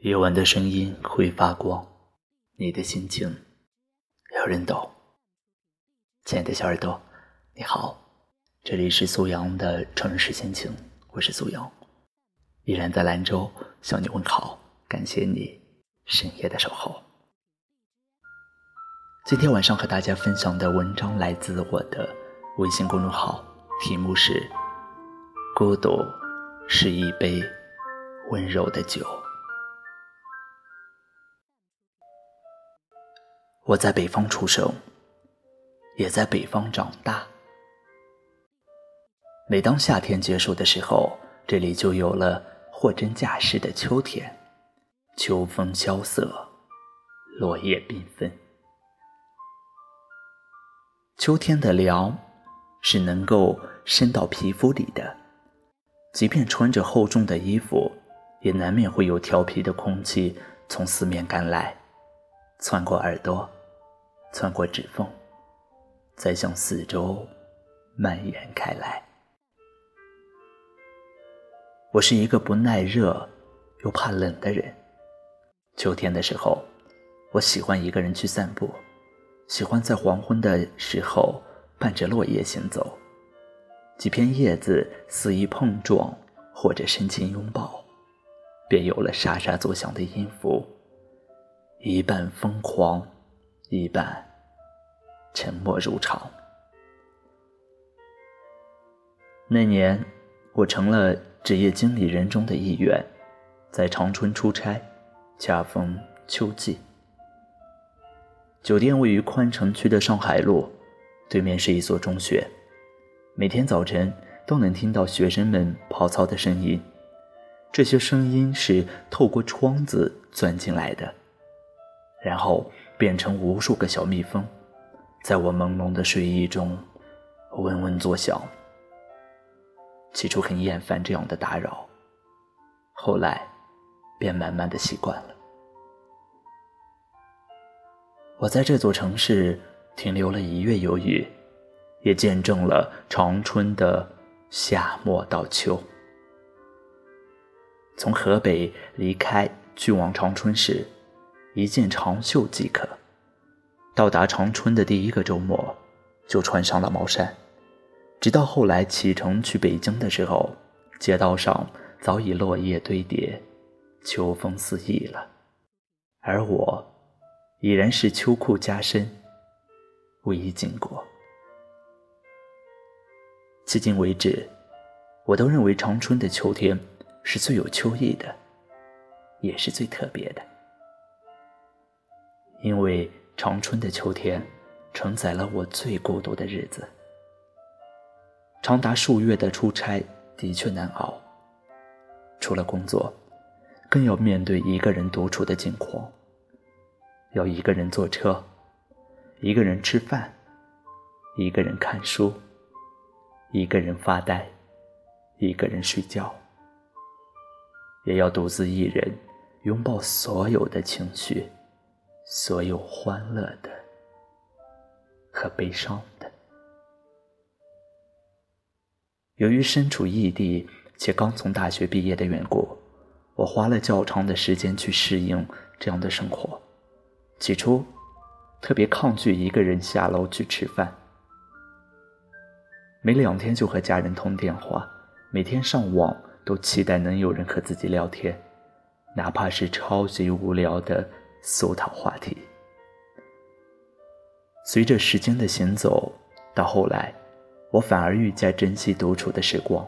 夜晚的声音会发光，你的心情有人懂。亲爱的小耳朵，你好，这里是苏阳的城市心情，我是苏阳，依然在兰州向你问好，感谢你深夜的守候。今天晚上和大家分享的文章来自我的微信公众号，题目是《孤独是一杯温柔的酒》。我在北方出生，也在北方长大。每当夏天结束的时候，这里就有了货真价实的秋天。秋风萧瑟，落叶缤纷。秋天的凉是能够渗到皮肤里的，即便穿着厚重的衣服，也难免会有调皮的空气从四面赶来。窜过耳朵，穿过指缝，再向四周蔓延开来。我是一个不耐热又怕冷的人。秋天的时候，我喜欢一个人去散步，喜欢在黄昏的时候伴着落叶行走，几片叶子肆意碰撞或者深情拥抱，便有了沙沙作响的音符。一半疯狂，一半沉默如常。那年，我成了职业经理人中的一员，在长春出差，恰逢秋季。酒店位于宽城区的上海路，对面是一所中学。每天早晨都能听到学生们跑操的声音，这些声音是透过窗子钻进来的。然后变成无数个小蜜蜂，在我朦胧的睡意中嗡嗡作响。起初很厌烦这样的打扰，后来便慢慢的习惯了。我在这座城市停留了一月有余，也见证了长春的夏末到秋。从河北离开，去往长春时。一件长袖即可。到达长春的第一个周末，就穿上了毛衫。直到后来启程去北京的时候，街道上早已落叶堆叠，秋风四溢了。而我，已然是秋裤加身，卫衣经过。迄今为止，我都认为长春的秋天是最有秋意的，也是最特别的。因为长春的秋天，承载了我最孤独的日子。长达数月的出差的确难熬，除了工作，更要面对一个人独处的境况。要一个人坐车，一个人吃饭，一个人看书，一个人发呆，一个人睡觉，也要独自一人拥抱所有的情绪。所有欢乐的和悲伤的，由于身处异地且刚从大学毕业的缘故，我花了较长的时间去适应这样的生活。起初，特别抗拒一个人下楼去吃饭，每两天就和家人通电话，每天上网都期待能有人和自己聊天，哪怕是超级无聊的。俗套话题。随着时间的行走，到后来，我反而愈加珍惜独处的时光。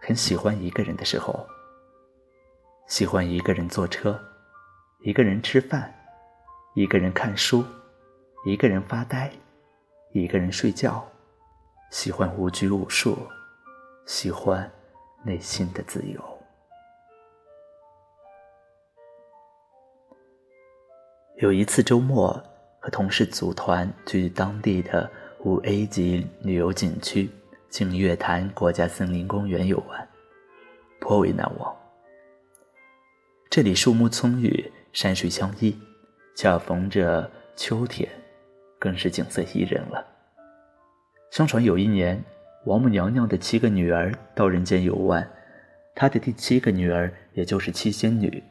很喜欢一个人的时候，喜欢一个人坐车，一个人吃饭，一个人看书，一个人发呆，一个人睡觉，喜欢无拘无束，喜欢内心的自由。有一次周末，和同事组团去当地的五 A 级旅游景区净月潭国家森林公园游玩，颇为难忘。这里树木葱郁，山水相依，恰逢着秋天，更是景色宜人了。相传有一年，王母娘娘的七个女儿到人间游玩，她的第七个女儿，也就是七仙女，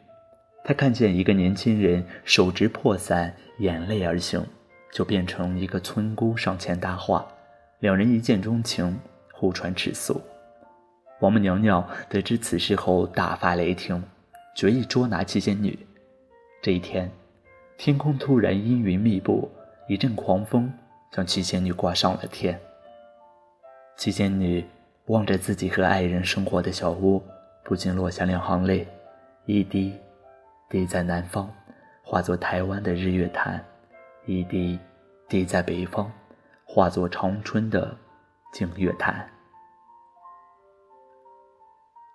他看见一个年轻人手执破伞，眼泪而行，就变成一个村姑上前搭话，两人一见钟情，互传尺素。王母娘娘得知此事后大发雷霆，决意捉拿七仙女。这一天，天空突然阴云密布，一阵狂风将七仙女刮上了天。七仙女望着自己和爱人生活的小屋，不禁落下两行泪，一滴。滴在南方，化作台湾的日月潭；一滴滴在北方，化作长春的净月潭。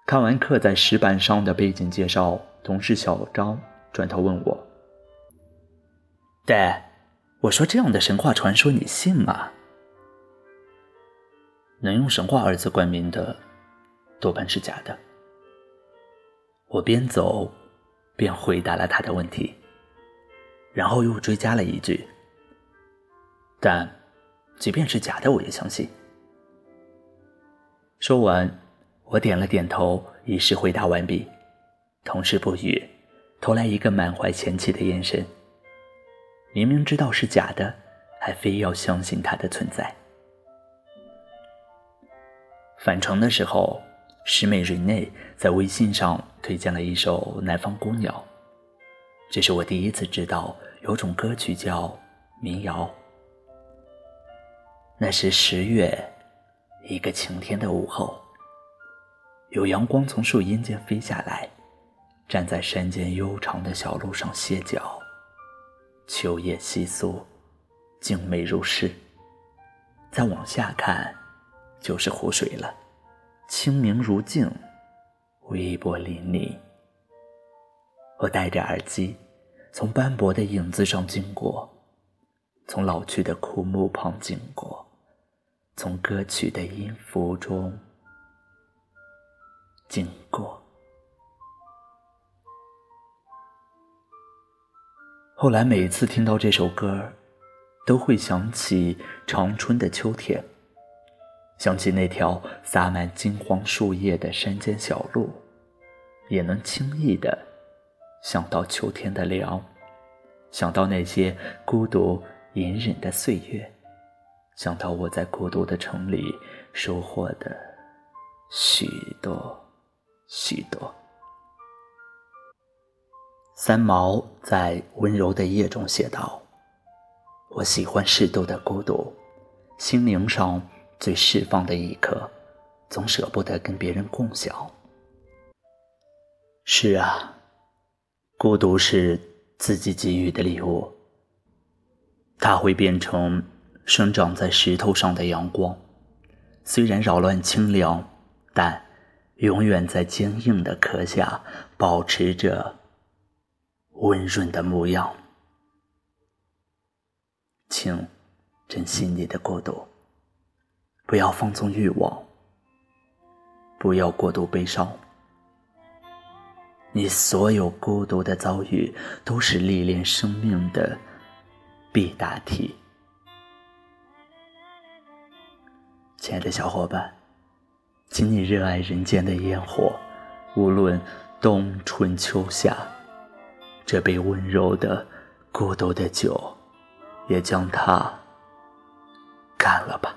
看完刻在石板上的背景介绍，同事小张转头问我：“对，我说这样的神话传说你信吗？能用神话二字冠名的，多半是假的。”我边走。便回答了他的问题，然后又追加了一句：“但即便是假的，我也相信。”说完，我点了点头，以示回答完毕。同事不语，投来一个满怀嫌弃的眼神。明明知道是假的，还非要相信它的存在。返程的时候。师妹瑞内在微信上推荐了一首《南方姑娘》，这是我第一次知道有种歌曲叫民谣。那是十月一个晴天的午后，有阳光从树荫间飞下来，站在山间悠长的小路上歇脚。秋叶稀疏，静美如诗。再往下看，就是湖水了。清明如镜，微波粼粼。我戴着耳机，从斑驳的影子上经过，从老去的枯木旁经过，从歌曲的音符中经过。后来每次听到这首歌，都会想起长春的秋天。想起那条洒满金黄树叶的山间小路，也能轻易的想到秋天的凉，想到那些孤独隐忍的岁月，想到我在孤独的城里收获的许多许多。三毛在《温柔的夜》中写道：“我喜欢适度的孤独，心灵上。”最释放的一刻，总舍不得跟别人共享。是啊，孤独是自己给予的礼物。它会变成生长在石头上的阳光，虽然扰乱清凉，但永远在坚硬的壳下保持着温润的模样。请珍惜你的孤独。不要放纵欲望，不要过度悲伤。你所有孤独的遭遇，都是历练生命的必答题。亲爱的小伙伴，请你热爱人间的烟火，无论冬春秋夏，这杯温柔的孤独的酒，也将它干了吧。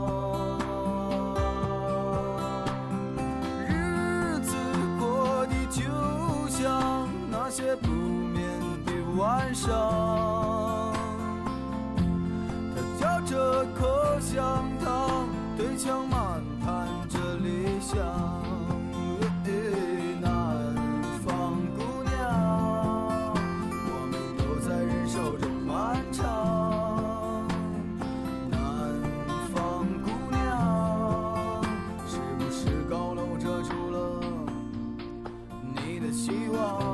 那些不眠的晚上。他嚼着口香糖，对墙漫谈着理想。南方姑娘，我们都在忍受着漫长。南方姑娘，是不是高楼遮住了你的希望？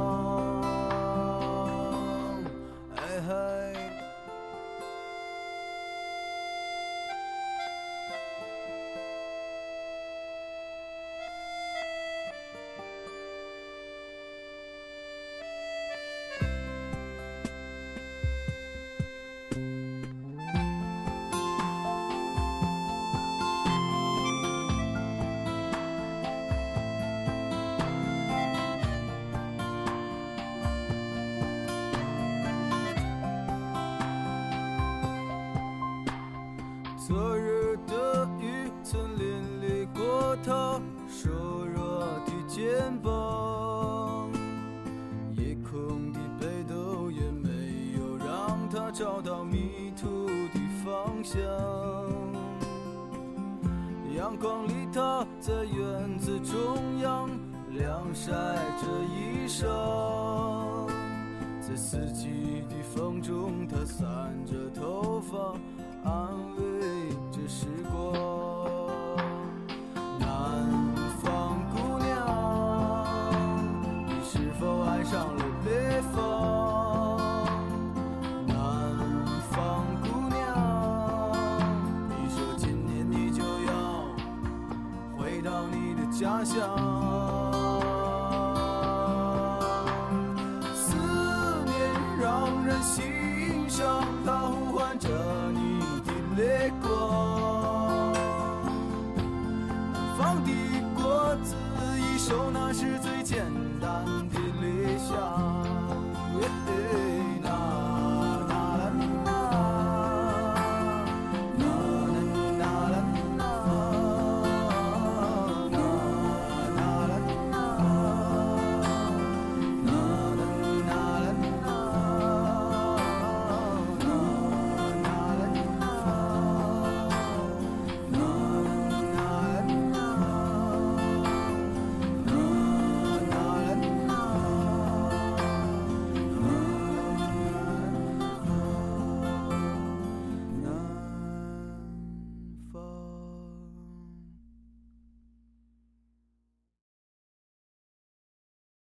找到迷途的方向。阳光里，他在院子中央晾晒着衣裳，在四季的风中，他散着头发，安慰着时光。想。